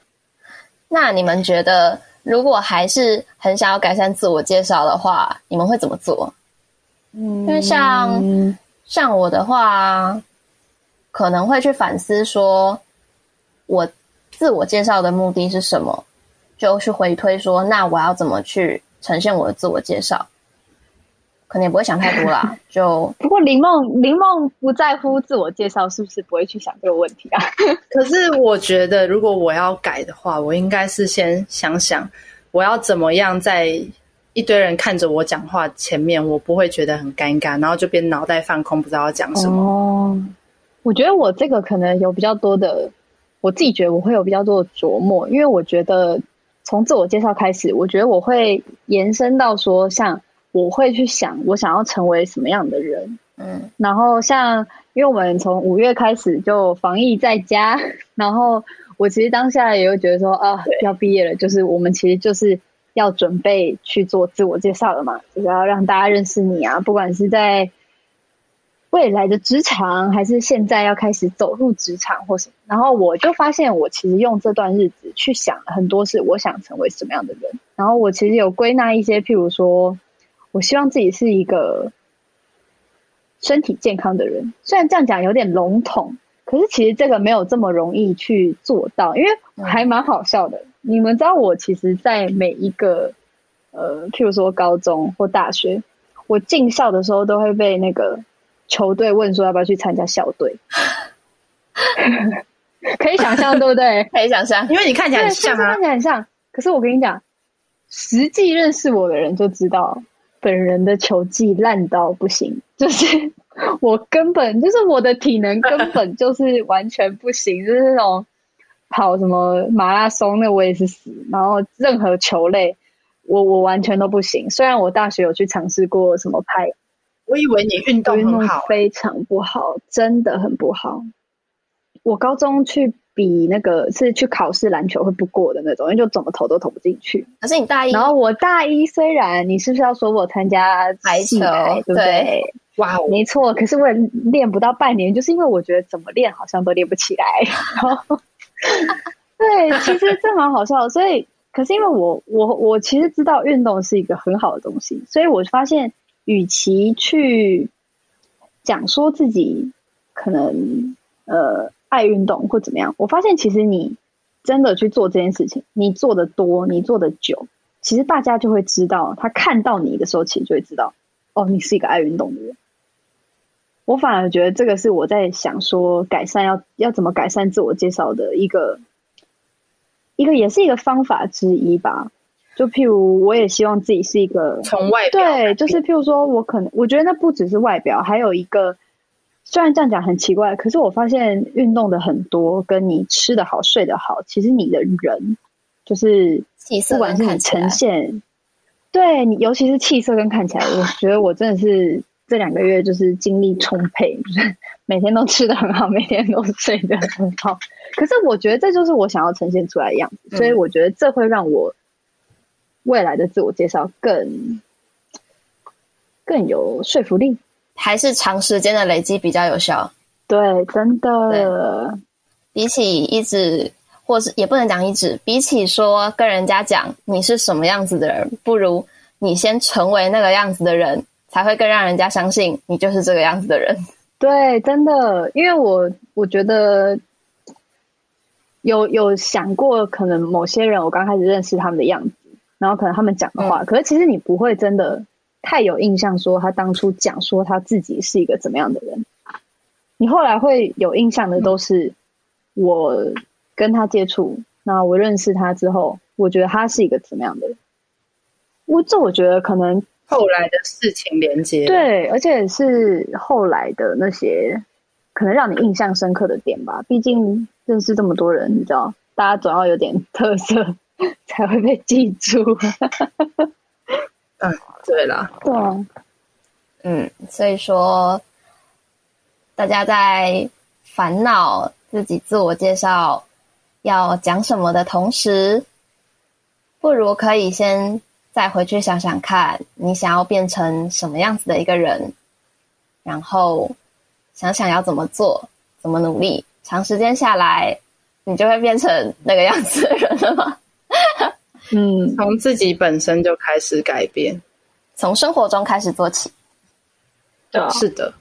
那你们觉得，如果还是很想要改善自我介绍的话，你们会怎么做？嗯，因为像。像我的话，可能会去反思说，我自我介绍的目的是什么，就去回推说，那我要怎么去呈现我的自我介绍？可能也不会想太多啦。就不过林梦，林梦不在乎自我介绍，是不是不会去想这个问题啊？可是我觉得，如果我要改的话，我应该是先想想我要怎么样在。一堆人看着我讲话，前面我不会觉得很尴尬，然后就变脑袋放空，不知道要讲什么。哦，我觉得我这个可能有比较多的，我自己觉得我会有比较多的琢磨，因为我觉得从自我介绍开始，我觉得我会延伸到说，像我会去想我想要成为什么样的人，嗯，然后像因为我们从五月开始就防疫在家，然后我其实当下也会觉得说啊，要毕业了，就是我们其实就是。要准备去做自我介绍了嘛？就是要让大家认识你啊！不管是在未来的职场，还是现在要开始走入职场或什么。然后我就发现，我其实用这段日子去想很多事，我想成为什么样的人。然后我其实有归纳一些，譬如说，我希望自己是一个身体健康的人。虽然这样讲有点笼统，可是其实这个没有这么容易去做到，因为还蛮好笑的。你们知道我其实，在每一个呃，譬如说高中或大学，我进校的时候都会被那个球队问说要不要去参加校队，可以想象对不 对？可以想象，因为你看起来很像啊，看起来很像。可是我跟你讲，实际认识我的人就知道，本人的球技烂到不行，就是我根本就是我的体能根本就是完全不行，就是那种跑什么马拉松，那我也是死，然后任何球类，我我完全都不行。虽然我大学有去尝试过什么拍，我以为你运动很好，非常不好，真的很不好。我高中去。比那个是去考试篮球会不过的那种，因为就怎么投都投不进去。可是你大一，然后我大一虽然你是不是要说我参加排球，对不对？哇，没错。可是我也练不到半年，就是因为我觉得怎么练好像都练不起来。然后 对，其实这蛮好笑的。所以，可是因为我我我其实知道运动是一个很好的东西，所以我发现，与其去讲说自己可能呃。爱运动或怎么样，我发现其实你真的去做这件事情，你做的多，你做的久，其实大家就会知道，他看到你的时候，其实就会知道，哦，你是一个爱运动的人。我反而觉得这个是我在想说，改善要要怎么改善自我介绍的一个一个也是一个方法之一吧。就譬如，我也希望自己是一个从外表，对，就是譬如说，我可能我觉得那不只是外表，还有一个。虽然这样讲很奇怪，可是我发现运动的很多，跟你吃的好、睡得好，其实你的人就是不管是你呈现，对你，尤其是气色跟看起来，我觉得我真的是这两个月就是精力充沛，就是每天都吃的很好，每天都睡得很好。可是我觉得这就是我想要呈现出来的样子，所以我觉得这会让我未来的自我介绍更更有说服力。还是长时间的累积比较有效。对，真的。比起一直，或是也不能讲一直，比起说跟人家讲你是什么样子的人，不如你先成为那个样子的人，才会更让人家相信你就是这个样子的人。对，真的，因为我我觉得有有想过，可能某些人我刚开始认识他们的样子，然后可能他们讲的话，嗯、可是其实你不会真的。太有印象，说他当初讲说他自己是一个怎么样的人，你后来会有印象的都是我跟他接触，那我认识他之后，我觉得他是一个怎么样的人。我这我觉得可能后来的事情连接，对，而且是后来的那些可能让你印象深刻的点吧。毕竟认识这么多人，你知道，大家总要有点 特色 才会被记住。嗯，对啦，对啊，嗯，所以说，大家在烦恼自己自我介绍要讲什么的同时，不如可以先再回去想想看，你想要变成什么样子的一个人，然后想想要怎么做，怎么努力，长时间下来，你就会变成那个样子的人了吗？嗯，从自己本身就开始改变，从生活中开始做起。对啊，是的。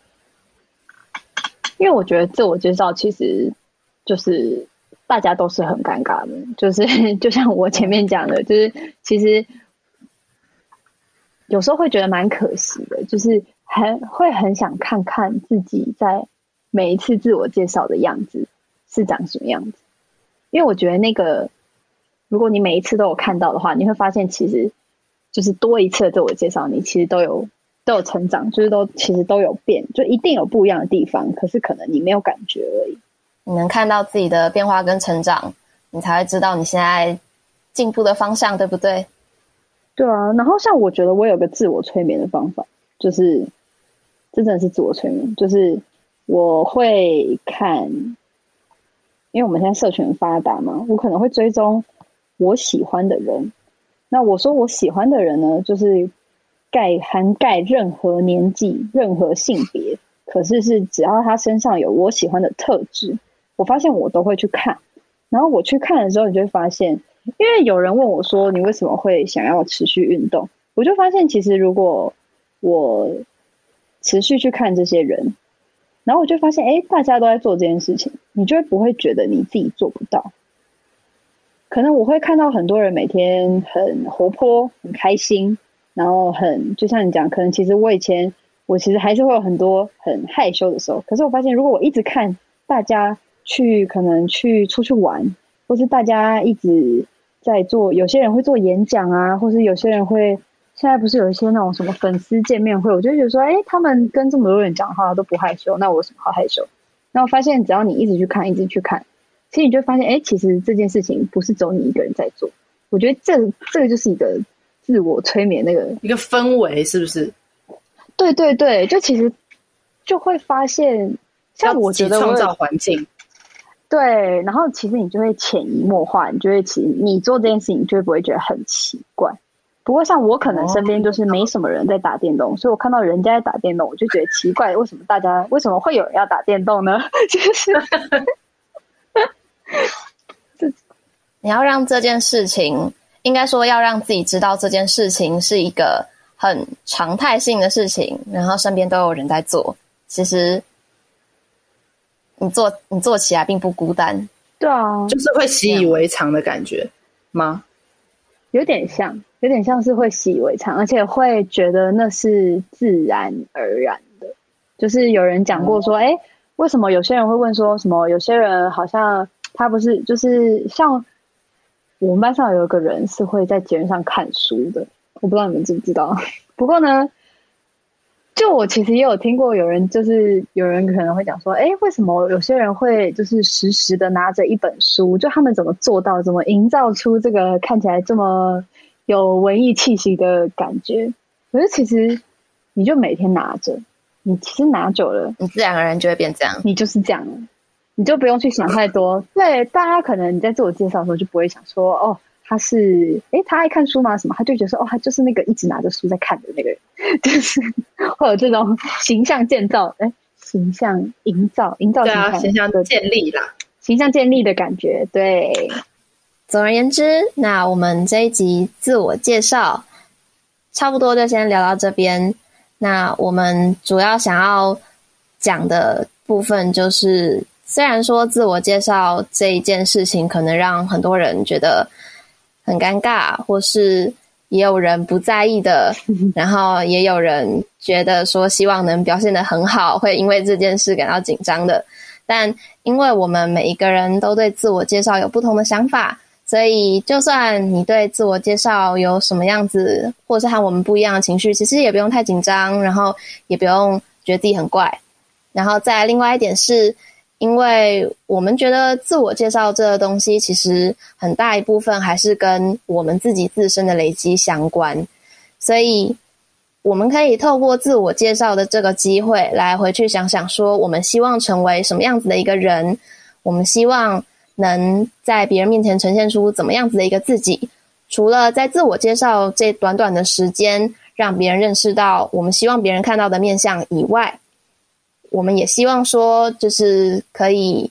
因为我觉得自我介绍其实就是大家都是很尴尬的，就是 就像我前面讲的，就是其实有时候会觉得蛮可惜的，就是很会很想看看自己在每一次自我介绍的样子是长什么样子，因为我觉得那个。如果你每一次都有看到的话，你会发现其实就是多一次的自我介绍，你其实都有都有成长，就是都其实都有变，就一定有不一样的地方。可是可能你没有感觉而已。你能看到自己的变化跟成长，你才会知道你现在进步的方向，对不对？对啊。然后像我觉得我有个自我催眠的方法，就是这真的是自我催眠，就是我会看，因为我们现在社群很发达嘛，我可能会追踪。我喜欢的人，那我说我喜欢的人呢，就是盖涵盖任何年纪、任何性别，可是是只要他身上有我喜欢的特质，我发现我都会去看。然后我去看的时候，你就会发现，因为有人问我说：“你为什么会想要持续运动？”我就发现，其实如果我持续去看这些人，然后我就发现，哎，大家都在做这件事情，你就会不会觉得你自己做不到？可能我会看到很多人每天很活泼、很开心，然后很就像你讲，可能其实我以前我其实还是会有很多很害羞的时候。可是我发现，如果我一直看大家去可能去出去玩，或是大家一直在做，有些人会做演讲啊，或是有些人会现在不是有一些那种什么粉丝见面会，我就觉得说，哎，他们跟这么多人讲话都不害羞，那我有什么好害羞？然后发现只要你一直去看，一直去看，其实你就发现，哎，其实这件事情不是只有你一个人在做。我觉得这这个就是一个自我催眠那个一个氛围，是不是？对对对，就其实就会发现，像我觉得创造环境。对，然后其实你就会潜移默化，你就会其实你做这件事情，就会不会觉得很奇怪。不过像我可能身边就是没什么人在打电动，哦、所以我看到人家在打电动，我就觉得奇怪，为什么大家为什么会有人要打电动呢？就是，你要让这件事情，应该说要让自己知道这件事情是一个很常态性的事情，然后身边都有人在做，其实。你做你做起来并不孤单，对啊，就是会习以为常的感觉吗？有点像，有点像是会习以为常，而且会觉得那是自然而然的。就是有人讲过说，哎、嗯，为什么有些人会问说什么？有些人好像他不是，就是像我们班上有一个人是会在节目上看书的，我不知道你们知不知道。不过呢。就我其实也有听过有人，就是有人可能会讲说，哎，为什么有些人会就是时时的拿着一本书？就他们怎么做到，怎么营造出这个看起来这么有文艺气息的感觉？可是其实你就每天拿着，你其实拿久了，你自然而然就会变这样，你就是这样，你就不用去想太多。对，大家可能你在自我介绍的时候就不会想说，哦。他是诶，他爱看书吗？什么？他就觉得说，哦，他就是那个一直拿着书在看的那个人，就是会有这种形象建造，诶，形象营造，营造形象，对啊，形象的建立啦，形象建立的感觉。对，总而言之，那我们这一集自我介绍差不多就先聊到这边。那我们主要想要讲的部分就是，虽然说自我介绍这一件事情可能让很多人觉得。很尴尬，或是也有人不在意的，然后也有人觉得说希望能表现的很好，会因为这件事感到紧张的。但因为我们每一个人都对自我介绍有不同的想法，所以就算你对自我介绍有什么样子，或是和我们不一样的情绪，其实也不用太紧张，然后也不用觉得自己很怪。然后再另外一点是。因为我们觉得自我介绍这个东西，其实很大一部分还是跟我们自己自身的累积相关，所以我们可以透过自我介绍的这个机会，来回去想想说，我们希望成为什么样子的一个人，我们希望能在别人面前呈现出怎么样子的一个自己。除了在自我介绍这短短的时间，让别人认识到我们希望别人看到的面相以外。我们也希望说，就是可以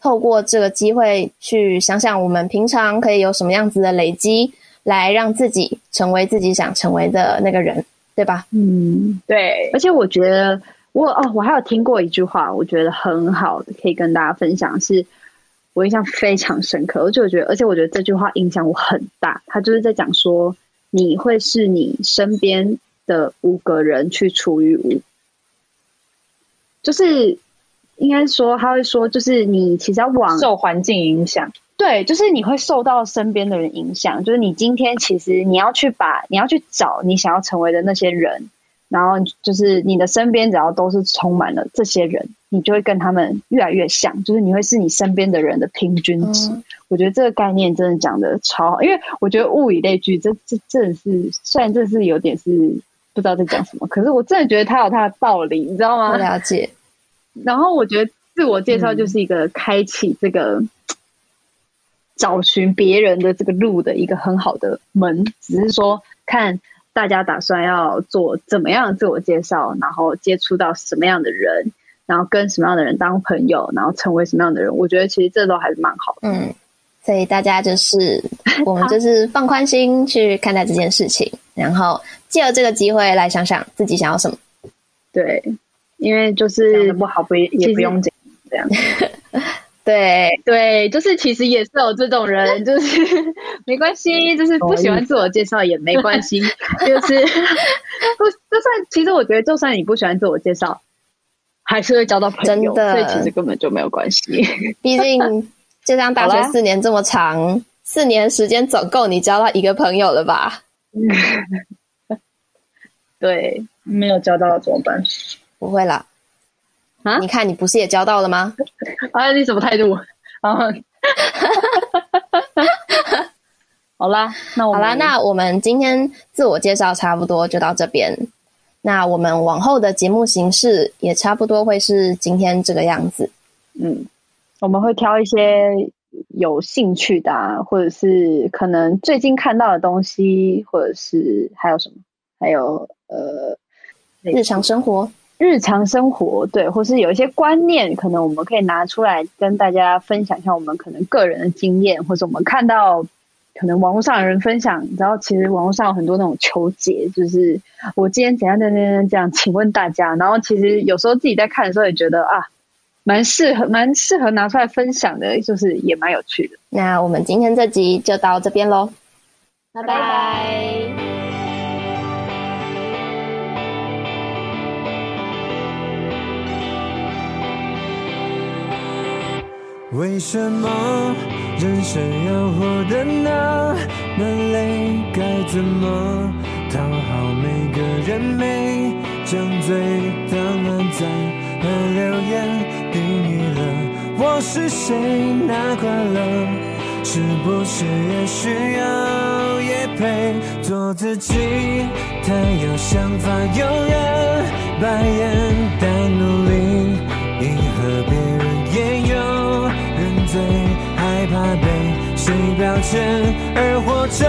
透过这个机会去想想，我们平常可以有什么样子的累积，来让自己成为自己想成为的那个人，对吧？嗯，对。而且我觉得我，我哦，我还有听过一句话，我觉得很好的，可以跟大家分享，是我印象非常深刻。而且我觉得，而且我觉得这句话影响我很大。他就是在讲说，你会是你身边的五个人去除于五。就是应该说，他会说，就是你其实要往受环境影响，对，就是你会受到身边的人影响。就是你今天其实你要去把你要去找你想要成为的那些人，然后就是你的身边只要都是充满了这些人，你就会跟他们越来越像。就是你会是你身边的人的平均值。嗯、我觉得这个概念真的讲的超好，因为我觉得物以类聚，这这真的是虽然这是有点是。不知道在讲什么，可是我真的觉得它有它的道理，你知道吗？我了解。然后我觉得自我介绍就是一个开启这个、嗯、找寻别人的这个路的一个很好的门，只是说看大家打算要做怎么样的自我介绍，然后接触到什么样的人，然后跟什么样的人当朋友，然后成为什么样的人。我觉得其实这都还是蛮好的。嗯，所以大家就是 我们就是放宽心去看待这件事情，然后。借由这个机会来想想自己想要什么，对，因为就是不好不也不用紧这样，对对，就是其实也是有这种人，就是没关系，就是不喜欢自我介绍也没关系，就是不就算其实我觉得就算你不喜欢自我介绍，还是会交到朋友，所以其实根本就没有关系，毕竟就像大学四年这么长。四年时间总够你交到一个朋友了吧？对，没有交到怎么办？不会啦。啊？你看，你不是也交到了吗？啊，你什么态度？啊，好啦，那我好啦，那我们今天自我介绍差不多就到这边。那我们往后的节目形式也差不多会是今天这个样子。嗯，我们会挑一些有兴趣的啊，或者是可能最近看到的东西，或者是还有什么？还有呃，日常生活。日常生活，对，或是有一些观念，可能我们可以拿出来跟大家分享一下我们可能个人的经验，或者我们看到可能网络上有人分享，然后其实网络上有很多那种求解，就是我今天怎样怎样怎样这样，请问大家，然后其实有时候自己在看的时候也觉得啊，蛮适合蛮适合拿出来分享的，就是也蛮有趣的。那我们今天这集就到这边喽，拜拜。为什么人生要活得那么累？该怎么讨好每个人？没张嘴的按赞和留言，定义了我是谁？那快乐是不是也需要业配？做自己，太有想法，有人白眼，但努力怕被谁标签而活成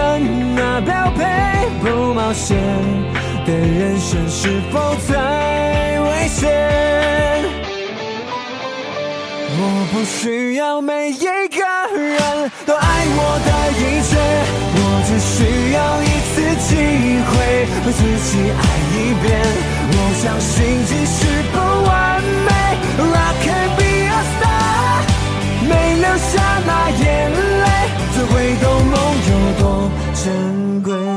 那标配，不冒险的人生是否太危险？我不需要每一个人都爱我的一切，我只需要一次机会为自己爱一遍。我相信即使不完美，I can be a star。没留下那眼泪，怎会懂梦有多珍贵？